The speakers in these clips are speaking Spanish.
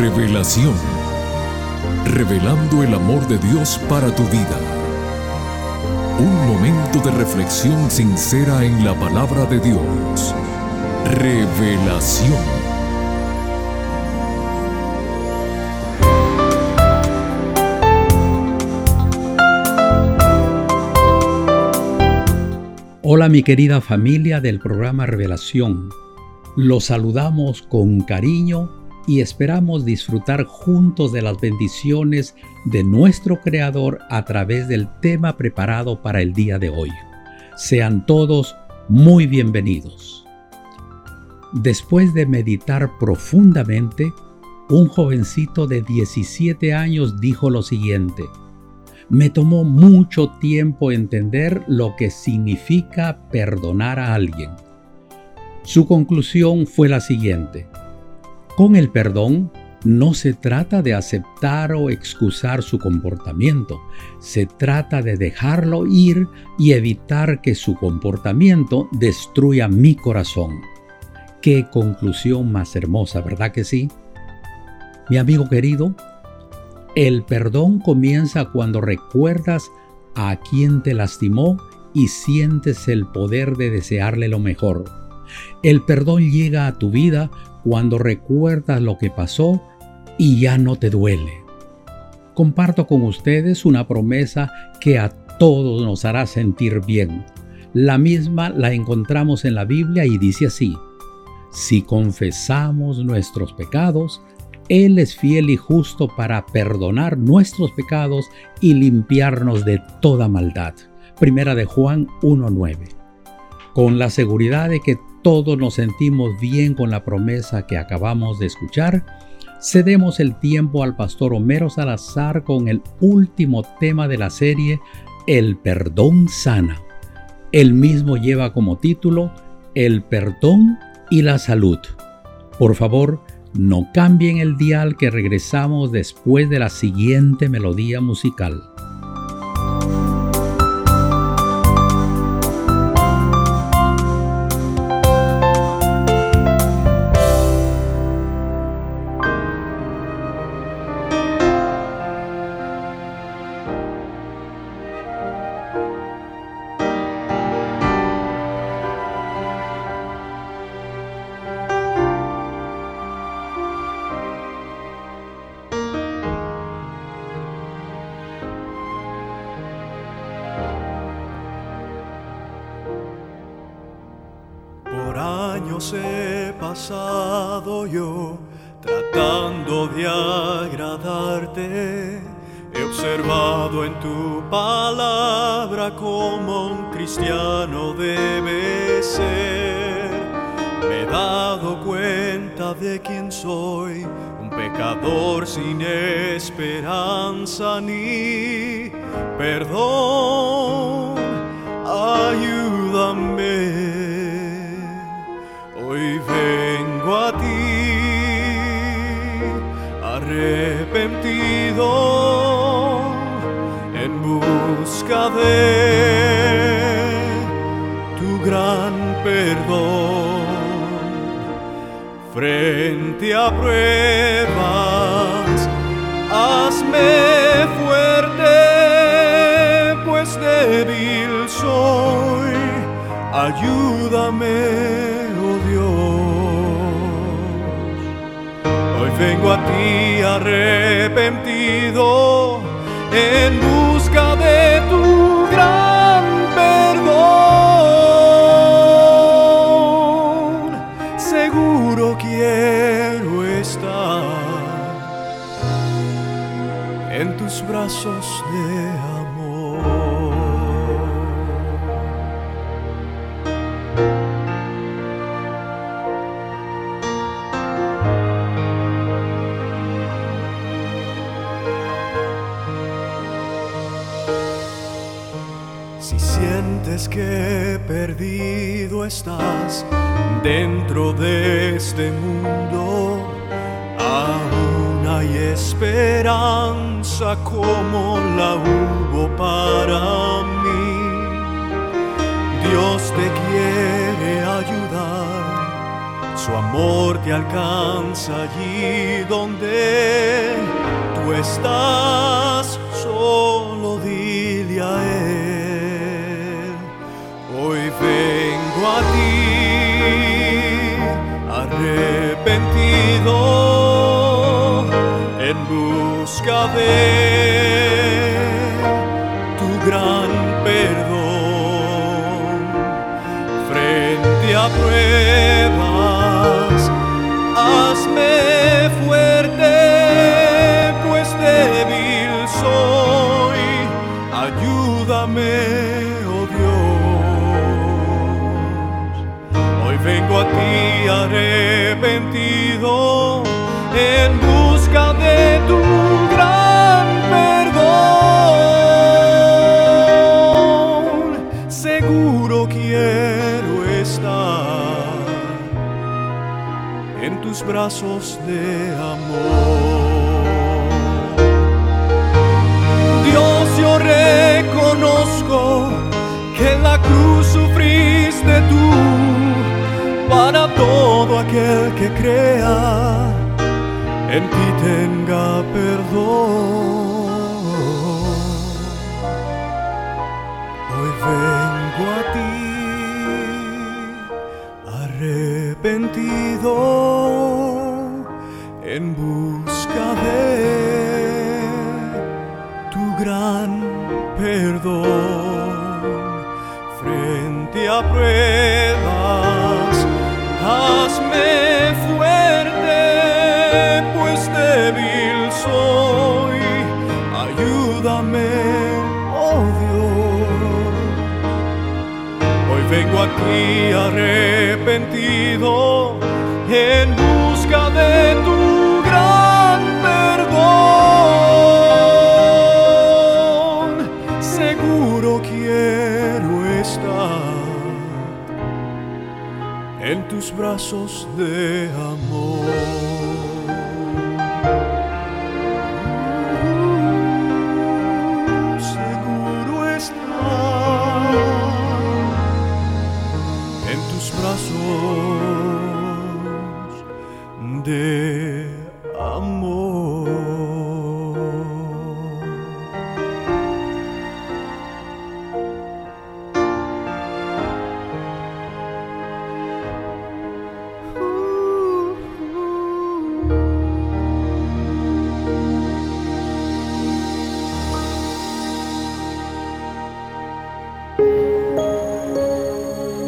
Revelación. Revelando el amor de Dios para tu vida. Un momento de reflexión sincera en la palabra de Dios. Revelación. Hola mi querida familia del programa Revelación. Los saludamos con cariño y esperamos disfrutar juntos de las bendiciones de nuestro Creador a través del tema preparado para el día de hoy. Sean todos muy bienvenidos. Después de meditar profundamente, un jovencito de 17 años dijo lo siguiente, me tomó mucho tiempo entender lo que significa perdonar a alguien. Su conclusión fue la siguiente. Con el perdón no se trata de aceptar o excusar su comportamiento, se trata de dejarlo ir y evitar que su comportamiento destruya mi corazón. Qué conclusión más hermosa, ¿verdad que sí? Mi amigo querido, el perdón comienza cuando recuerdas a quien te lastimó y sientes el poder de desearle lo mejor. El perdón llega a tu vida cuando recuerdas lo que pasó y ya no te duele. Comparto con ustedes una promesa que a todos nos hará sentir bien. La misma la encontramos en la Biblia y dice así, si confesamos nuestros pecados, él es fiel y justo para perdonar nuestros pecados y limpiarnos de toda maldad. Primera de Juan 1.9. Con la seguridad de que todos nos sentimos bien con la promesa que acabamos de escuchar, cedemos el tiempo al pastor Homero Salazar con el último tema de la serie, El perdón sana. El mismo lleva como título El perdón y la salud. Por favor, no cambien el dial que regresamos después de la siguiente melodía musical. Pecador sin esperanza ni perdón. Ayúdame a ti, arrepentido en busca de tu gran perdón. Frente a pruebas, ayúdame vengo a ti arrepentido en busca de tu gran perdón. Seguro quiero estar en tus brazos de que dentro de este mundo, aún hay esperanza como la hubo para mí. Dios te quiere ayudar, Su amor te alcanza allí donde tú estás, solo dile a Él. Hoy vengo a ti arrepentido en busca de brazos de amor. Dios, yo reconozco que en la cruz sufriste tú para todo aquel que crea en ti tenga perdón. Hoy vengo a ti arrepentido en busca de tu gran perdón frente a pruebas. Hazme fuerte, pues débil soy. Ayúdame, oh Dios. Hoy vengo a ti arrepentido en brazos de amor.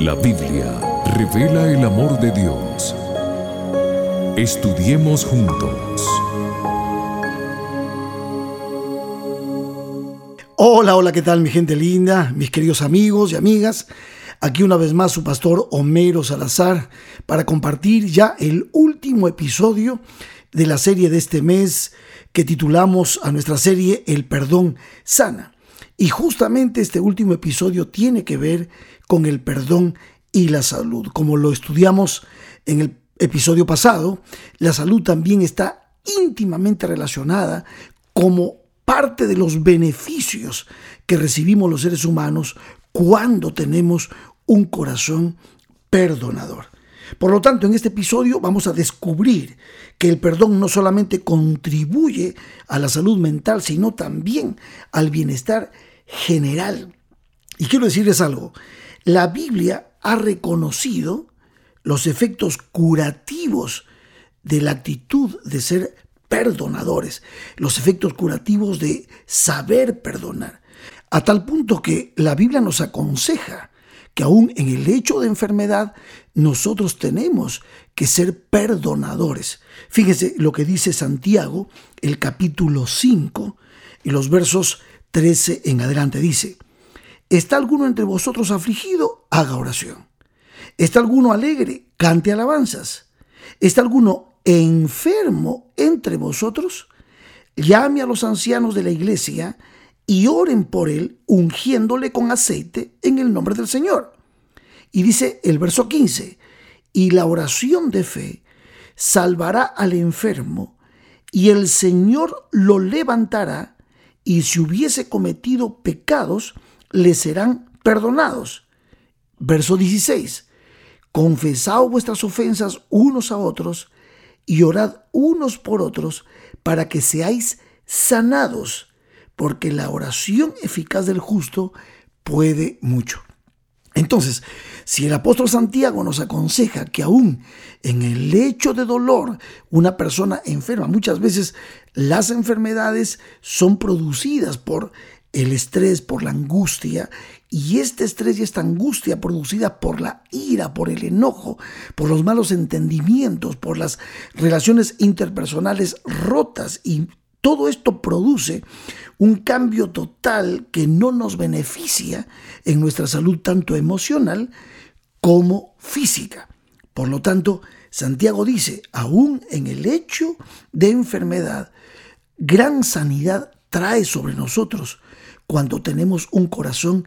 La Biblia revela el amor de Dios. Estudiemos juntos. Hola, hola, ¿qué tal mi gente linda, mis queridos amigos y amigas? Aquí una vez más su pastor Homero Salazar para compartir ya el último episodio de la serie de este mes que titulamos a nuestra serie El perdón sana. Y justamente este último episodio tiene que ver con el perdón y la salud. Como lo estudiamos en el episodio pasado, la salud también está íntimamente relacionada como parte de los beneficios que recibimos los seres humanos cuando tenemos un corazón perdonador. Por lo tanto, en este episodio vamos a descubrir que el perdón no solamente contribuye a la salud mental, sino también al bienestar general. Y quiero decirles algo, la Biblia ha reconocido los efectos curativos de la actitud de ser perdonadores, los efectos curativos de saber perdonar, a tal punto que la Biblia nos aconseja que aún en el hecho de enfermedad nosotros tenemos que ser perdonadores. Fíjense lo que dice Santiago, el capítulo 5 y los versos 13 en adelante dice, ¿está alguno entre vosotros afligido? Haga oración. ¿Está alguno alegre? Cante alabanzas. ¿Está alguno enfermo entre vosotros? Llame a los ancianos de la iglesia y oren por él, ungiéndole con aceite en el nombre del Señor. Y dice el verso 15, y la oración de fe salvará al enfermo, y el Señor lo levantará, y si hubiese cometido pecados, le serán perdonados. Verso 16, confesad vuestras ofensas unos a otros y orad unos por otros para que seáis sanados, porque la oración eficaz del justo puede mucho. Entonces, si el apóstol Santiago nos aconseja que aún en el lecho de dolor una persona enferma, muchas veces las enfermedades son producidas por el estrés, por la angustia, y este estrés y esta angustia producida por la ira, por el enojo, por los malos entendimientos, por las relaciones interpersonales rotas y todo esto produce un cambio total que no nos beneficia en nuestra salud tanto emocional como física. Por lo tanto, Santiago dice, aún en el hecho de enfermedad, gran sanidad trae sobre nosotros cuando tenemos un corazón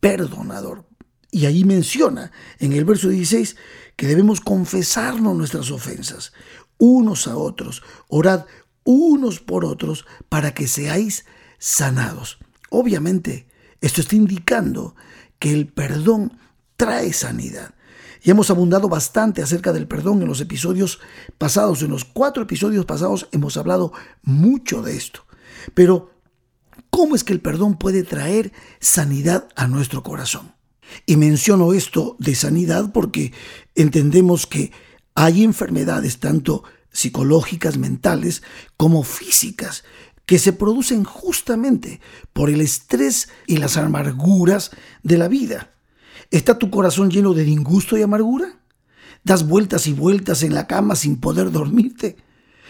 perdonador. Y ahí menciona en el verso 16 que debemos confesarnos nuestras ofensas unos a otros, orad unos por otros para que seáis sanados. Obviamente, esto está indicando que el perdón trae sanidad. Y hemos abundado bastante acerca del perdón en los episodios pasados. En los cuatro episodios pasados hemos hablado mucho de esto. Pero, ¿cómo es que el perdón puede traer sanidad a nuestro corazón? Y menciono esto de sanidad porque entendemos que hay enfermedades tanto psicológicas, mentales, como físicas, que se producen justamente por el estrés y las amarguras de la vida. ¿Está tu corazón lleno de disgusto y amargura? ¿Das vueltas y vueltas en la cama sin poder dormirte?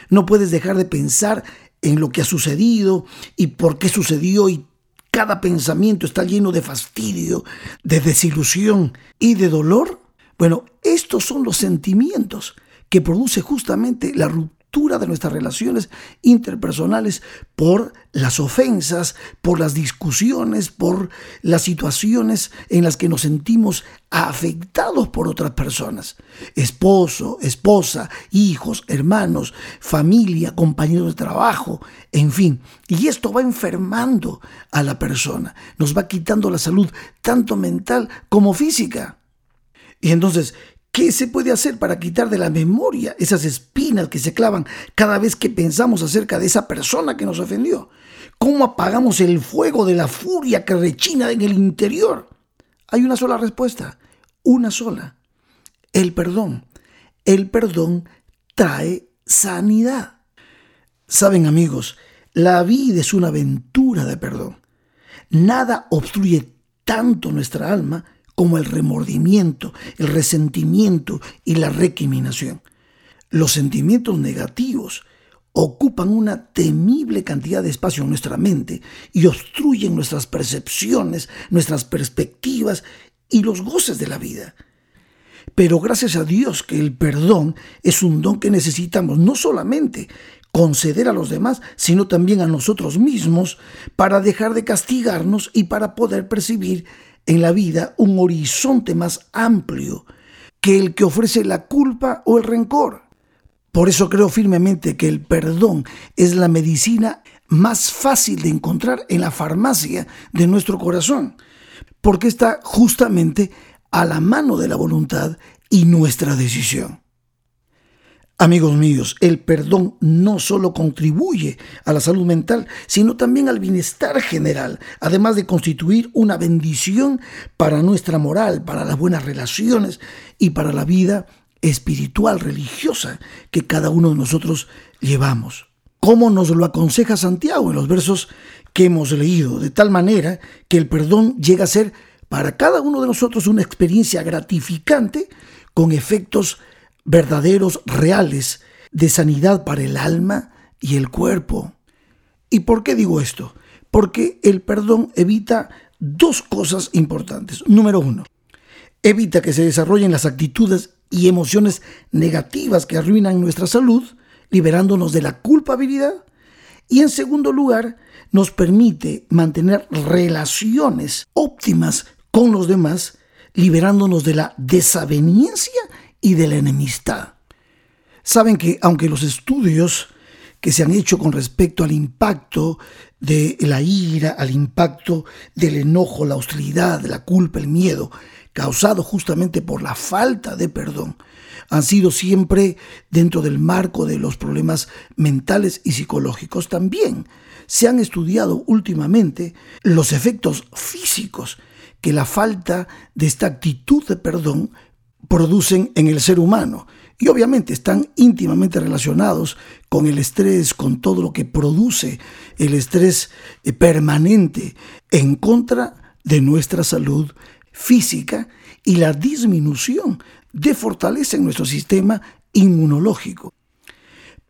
¿No puedes dejar de pensar en lo que ha sucedido y por qué sucedió y cada pensamiento está lleno de fastidio, de desilusión y de dolor? Bueno, estos son los sentimientos que produce justamente la ruptura de nuestras relaciones interpersonales por las ofensas, por las discusiones, por las situaciones en las que nos sentimos afectados por otras personas. Esposo, esposa, hijos, hermanos, familia, compañeros de trabajo, en fin. Y esto va enfermando a la persona, nos va quitando la salud tanto mental como física. Y entonces, ¿Qué se puede hacer para quitar de la memoria esas espinas que se clavan cada vez que pensamos acerca de esa persona que nos ofendió? ¿Cómo apagamos el fuego de la furia que rechina en el interior? Hay una sola respuesta, una sola. El perdón. El perdón trae sanidad. Saben amigos, la vida es una aventura de perdón. Nada obstruye tanto nuestra alma como el remordimiento, el resentimiento y la recriminación. Los sentimientos negativos ocupan una temible cantidad de espacio en nuestra mente y obstruyen nuestras percepciones, nuestras perspectivas y los goces de la vida. Pero gracias a Dios que el perdón es un don que necesitamos no solamente conceder a los demás, sino también a nosotros mismos para dejar de castigarnos y para poder percibir en la vida un horizonte más amplio que el que ofrece la culpa o el rencor. Por eso creo firmemente que el perdón es la medicina más fácil de encontrar en la farmacia de nuestro corazón, porque está justamente a la mano de la voluntad y nuestra decisión. Amigos míos, el perdón no solo contribuye a la salud mental, sino también al bienestar general, además de constituir una bendición para nuestra moral, para las buenas relaciones y para la vida espiritual, religiosa que cada uno de nosotros llevamos. Como nos lo aconseja Santiago en los versos que hemos leído, de tal manera que el perdón llega a ser para cada uno de nosotros una experiencia gratificante con efectos verdaderos, reales, de sanidad para el alma y el cuerpo. ¿Y por qué digo esto? Porque el perdón evita dos cosas importantes. Número uno, evita que se desarrollen las actitudes y emociones negativas que arruinan nuestra salud, liberándonos de la culpabilidad. Y en segundo lugar, nos permite mantener relaciones óptimas con los demás, liberándonos de la desaveniencia y de la enemistad. Saben que aunque los estudios que se han hecho con respecto al impacto de la ira, al impacto del enojo, la hostilidad, la culpa, el miedo, causado justamente por la falta de perdón han sido siempre dentro del marco de los problemas mentales y psicológicos. También se han estudiado últimamente los efectos físicos que la falta de esta actitud de perdón producen en el ser humano. Y obviamente están íntimamente relacionados con el estrés, con todo lo que produce el estrés eh, permanente en contra de nuestra salud física y la disminución de fortaleza en nuestro sistema inmunológico.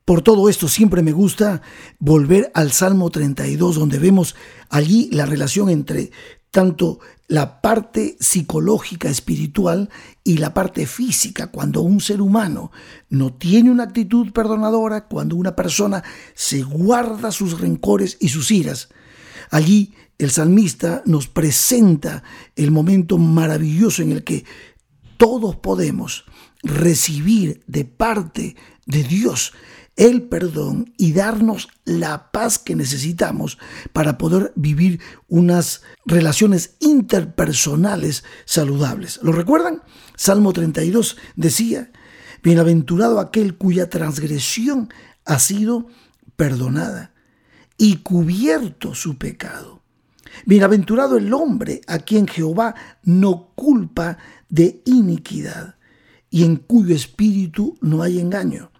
Por todo esto siempre me gusta volver al Salmo 32, donde vemos allí la relación entre tanto la parte psicológica, espiritual y la parte física. Cuando un ser humano no tiene una actitud perdonadora, cuando una persona se guarda sus rencores y sus iras, allí el salmista nos presenta el momento maravilloso en el que todos podemos recibir de parte de Dios el perdón y darnos la paz que necesitamos para poder vivir unas relaciones interpersonales saludables. ¿Lo recuerdan? Salmo 32 decía, Bienaventurado aquel cuya transgresión ha sido perdonada y cubierto su pecado. Bienaventurado el hombre a quien Jehová no culpa de iniquidad y en cuyo espíritu no hay engaño.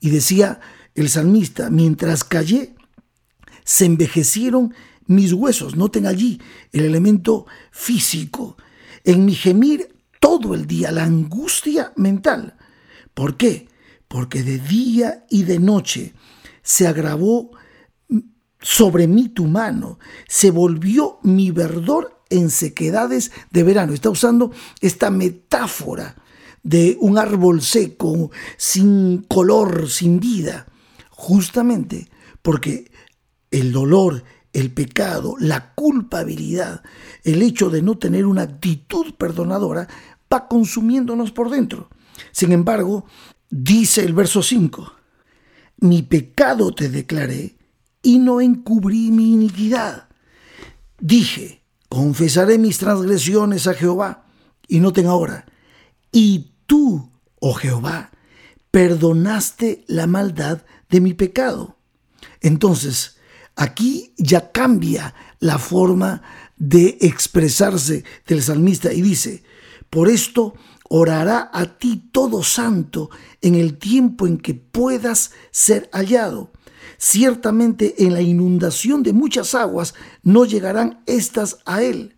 Y decía el salmista, mientras callé, se envejecieron mis huesos. Noten allí el elemento físico. En mi gemir todo el día, la angustia mental. ¿Por qué? Porque de día y de noche se agravó sobre mí tu mano, se volvió mi verdor en sequedades de verano. Está usando esta metáfora de un árbol seco, sin color, sin vida, justamente porque el dolor, el pecado, la culpabilidad, el hecho de no tener una actitud perdonadora, va consumiéndonos por dentro. Sin embargo, dice el verso 5, mi pecado te declaré y no encubrí mi iniquidad. Dije, confesaré mis transgresiones a Jehová, y noten ahora, y tú, oh Jehová, perdonaste la maldad de mi pecado. Entonces, aquí ya cambia la forma de expresarse del salmista y dice, por esto orará a ti todo santo en el tiempo en que puedas ser hallado. Ciertamente en la inundación de muchas aguas no llegarán estas a él.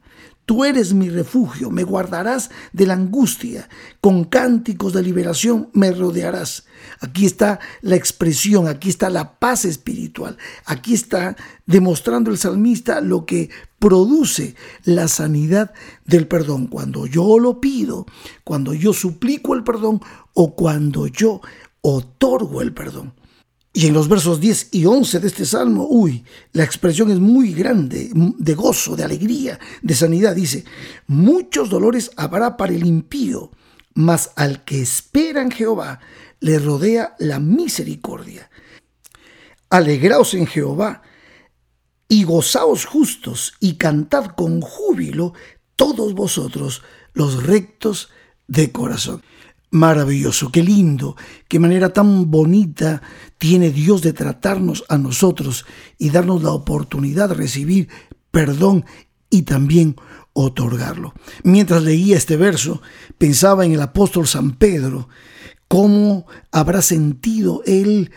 Tú eres mi refugio, me guardarás de la angustia, con cánticos de liberación me rodearás. Aquí está la expresión, aquí está la paz espiritual, aquí está demostrando el salmista lo que produce la sanidad del perdón. Cuando yo lo pido, cuando yo suplico el perdón o cuando yo otorgo el perdón. Y en los versos 10 y 11 de este salmo, uy, la expresión es muy grande, de gozo, de alegría, de sanidad. Dice, muchos dolores habrá para el impío, mas al que espera en Jehová le rodea la misericordia. Alegraos en Jehová y gozaos justos y cantad con júbilo todos vosotros los rectos de corazón maravilloso, qué lindo, qué manera tan bonita tiene Dios de tratarnos a nosotros y darnos la oportunidad de recibir perdón y también otorgarlo. Mientras leía este verso, pensaba en el apóstol San Pedro, cómo habrá sentido él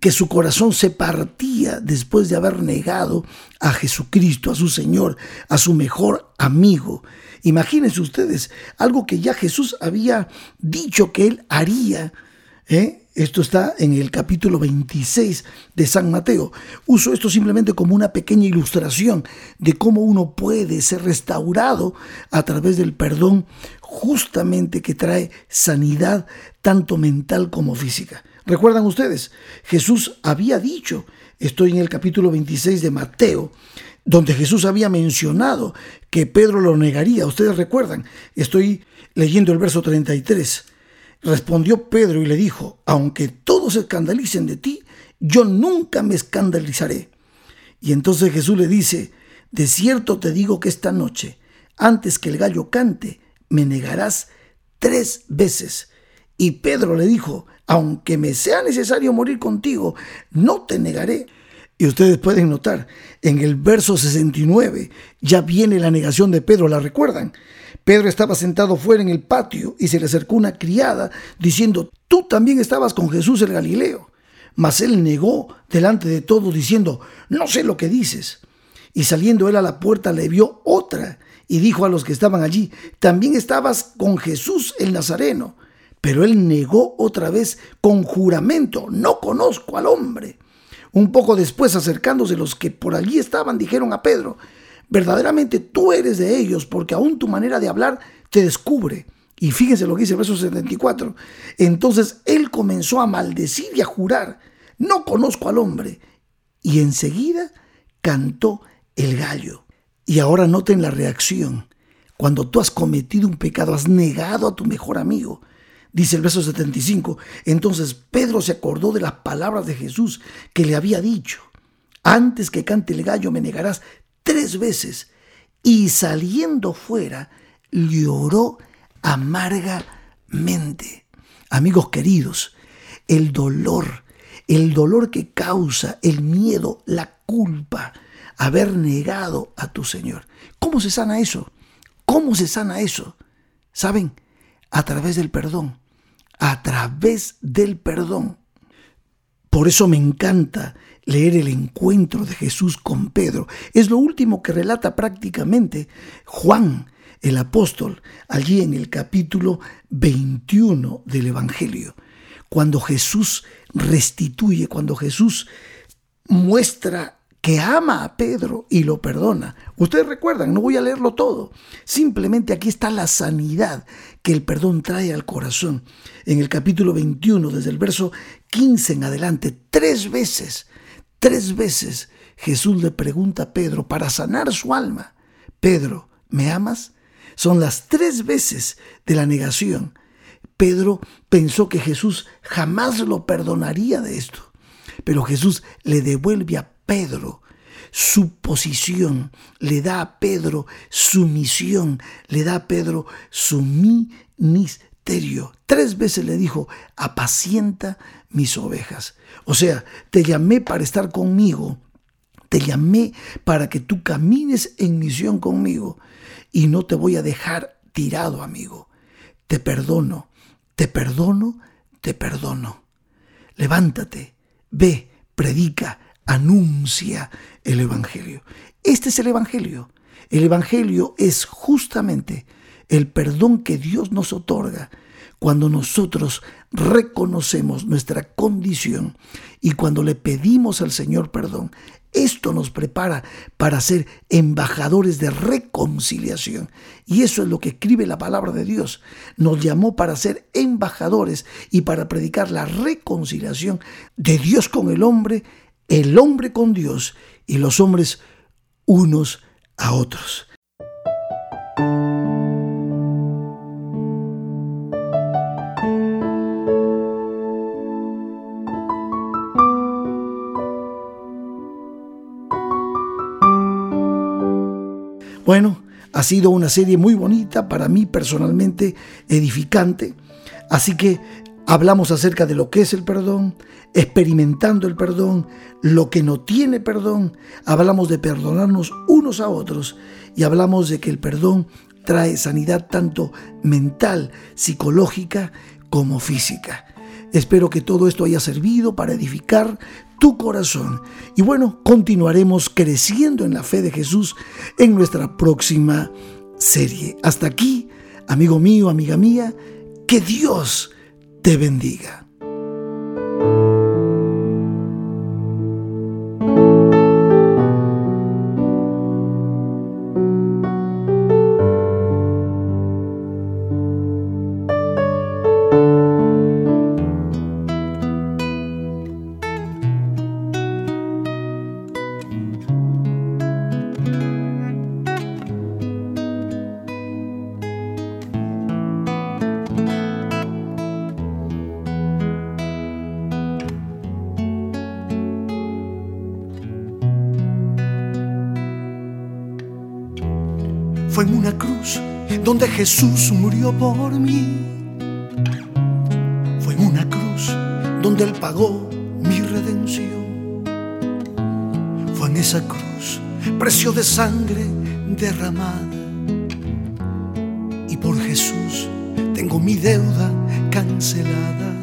que su corazón se partía después de haber negado a Jesucristo, a su Señor, a su mejor amigo. Imagínense ustedes, algo que ya Jesús había dicho que él haría. ¿eh? Esto está en el capítulo 26 de San Mateo. Uso esto simplemente como una pequeña ilustración de cómo uno puede ser restaurado a través del perdón justamente que trae sanidad tanto mental como física. ¿Recuerdan ustedes? Jesús había dicho, estoy en el capítulo 26 de Mateo, donde Jesús había mencionado que Pedro lo negaría. Ustedes recuerdan, estoy leyendo el verso 33. Respondió Pedro y le dijo, aunque todos se escandalicen de ti, yo nunca me escandalizaré. Y entonces Jesús le dice, de cierto te digo que esta noche, antes que el gallo cante, me negarás tres veces. Y Pedro le dijo, aunque me sea necesario morir contigo, no te negaré. Y ustedes pueden notar, en el verso 69 ya viene la negación de Pedro, ¿la recuerdan? Pedro estaba sentado fuera en el patio y se le acercó una criada diciendo, tú también estabas con Jesús el Galileo. Mas él negó delante de todos diciendo, no sé lo que dices. Y saliendo él a la puerta le vio otra y dijo a los que estaban allí, también estabas con Jesús el Nazareno. Pero él negó otra vez con juramento, no conozco al hombre. Un poco después, acercándose los que por allí estaban, dijeron a Pedro, verdaderamente tú eres de ellos, porque aún tu manera de hablar te descubre. Y fíjense lo que dice el verso 74. Entonces él comenzó a maldecir y a jurar, no conozco al hombre. Y enseguida cantó el gallo. Y ahora noten la reacción. Cuando tú has cometido un pecado, has negado a tu mejor amigo. Dice el verso 75. Entonces Pedro se acordó de las palabras de Jesús que le había dicho. Antes que cante el gallo me negarás tres veces. Y saliendo fuera, lloró amargamente. Amigos queridos, el dolor, el dolor que causa el miedo, la culpa, haber negado a tu Señor. ¿Cómo se sana eso? ¿Cómo se sana eso? ¿Saben? A través del perdón. A través del perdón. Por eso me encanta leer el encuentro de Jesús con Pedro. Es lo último que relata prácticamente Juan, el apóstol, allí en el capítulo 21 del Evangelio. Cuando Jesús restituye, cuando Jesús muestra que ama a Pedro y lo perdona. Ustedes recuerdan, no voy a leerlo todo. Simplemente aquí está la sanidad que el perdón trae al corazón. En el capítulo 21, desde el verso 15 en adelante, tres veces, tres veces Jesús le pregunta a Pedro para sanar su alma, Pedro, ¿me amas? Son las tres veces de la negación. Pedro pensó que Jesús jamás lo perdonaría de esto, pero Jesús le devuelve a Pedro su posición, le da a Pedro su misión, le da a Pedro su ministerio. Tres veces le dijo, apacienta mis ovejas. O sea, te llamé para estar conmigo, te llamé para que tú camines en misión conmigo y no te voy a dejar tirado, amigo. Te perdono, te perdono, te perdono. Levántate, ve, predica, anuncia el Evangelio. Este es el Evangelio. El Evangelio es justamente el perdón que Dios nos otorga cuando nosotros reconocemos nuestra condición y cuando le pedimos al Señor perdón. Esto nos prepara para ser embajadores de reconciliación. Y eso es lo que escribe la palabra de Dios. Nos llamó para ser embajadores y para predicar la reconciliación de Dios con el hombre el hombre con Dios y los hombres unos a otros. Bueno, ha sido una serie muy bonita, para mí personalmente edificante. Así que Hablamos acerca de lo que es el perdón, experimentando el perdón, lo que no tiene perdón. Hablamos de perdonarnos unos a otros y hablamos de que el perdón trae sanidad tanto mental, psicológica como física. Espero que todo esto haya servido para edificar tu corazón. Y bueno, continuaremos creciendo en la fe de Jesús en nuestra próxima serie. Hasta aquí, amigo mío, amiga mía, que Dios te bendiga. Fue en una cruz donde Jesús murió por mí. Fue en una cruz donde Él pagó mi redención. Fue en esa cruz, precio de sangre derramada. Y por Jesús tengo mi deuda cancelada.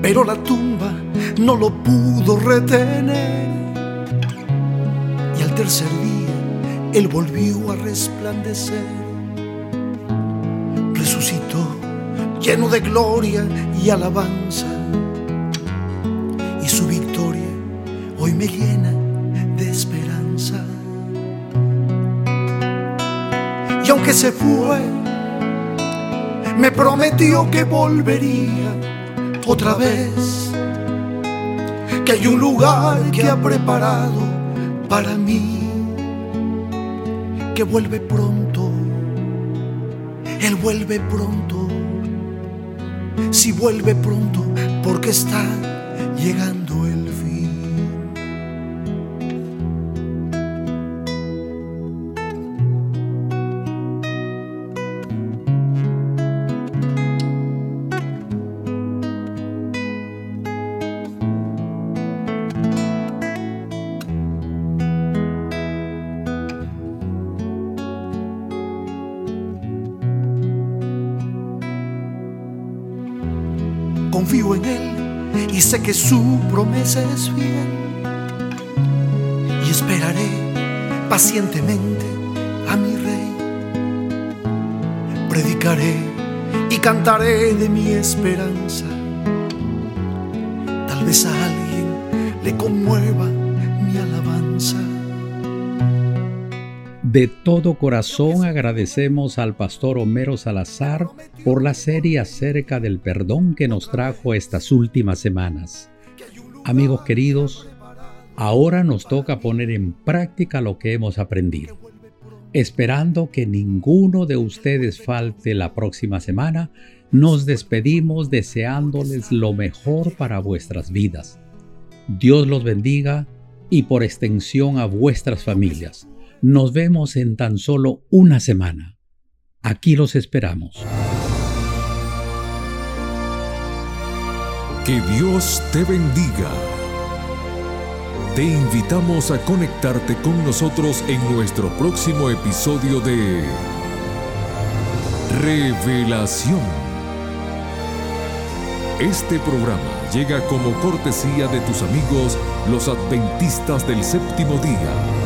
Pero la tumba no lo pudo retener. Tercer día Él volvió a resplandecer. Resucitó lleno de gloria y alabanza. Y su victoria hoy me llena de esperanza. Y aunque se fue, me prometió que volvería otra vez. Que hay un lugar que ha preparado para mí. Que vuelve pronto. Él vuelve pronto. Si vuelve pronto, porque está llegando confío en Él y sé que su promesa es fiel. Y esperaré pacientemente a mi Rey. Predicaré y cantaré de mi esperanza. Tal vez a alguien le conmueva De todo corazón agradecemos al pastor Homero Salazar por la serie acerca del perdón que nos trajo estas últimas semanas. Amigos queridos, ahora nos toca poner en práctica lo que hemos aprendido. Esperando que ninguno de ustedes falte la próxima semana, nos despedimos deseándoles lo mejor para vuestras vidas. Dios los bendiga y por extensión a vuestras familias. Nos vemos en tan solo una semana. Aquí los esperamos. Que Dios te bendiga. Te invitamos a conectarte con nosotros en nuestro próximo episodio de Revelación. Este programa llega como cortesía de tus amigos los adventistas del séptimo día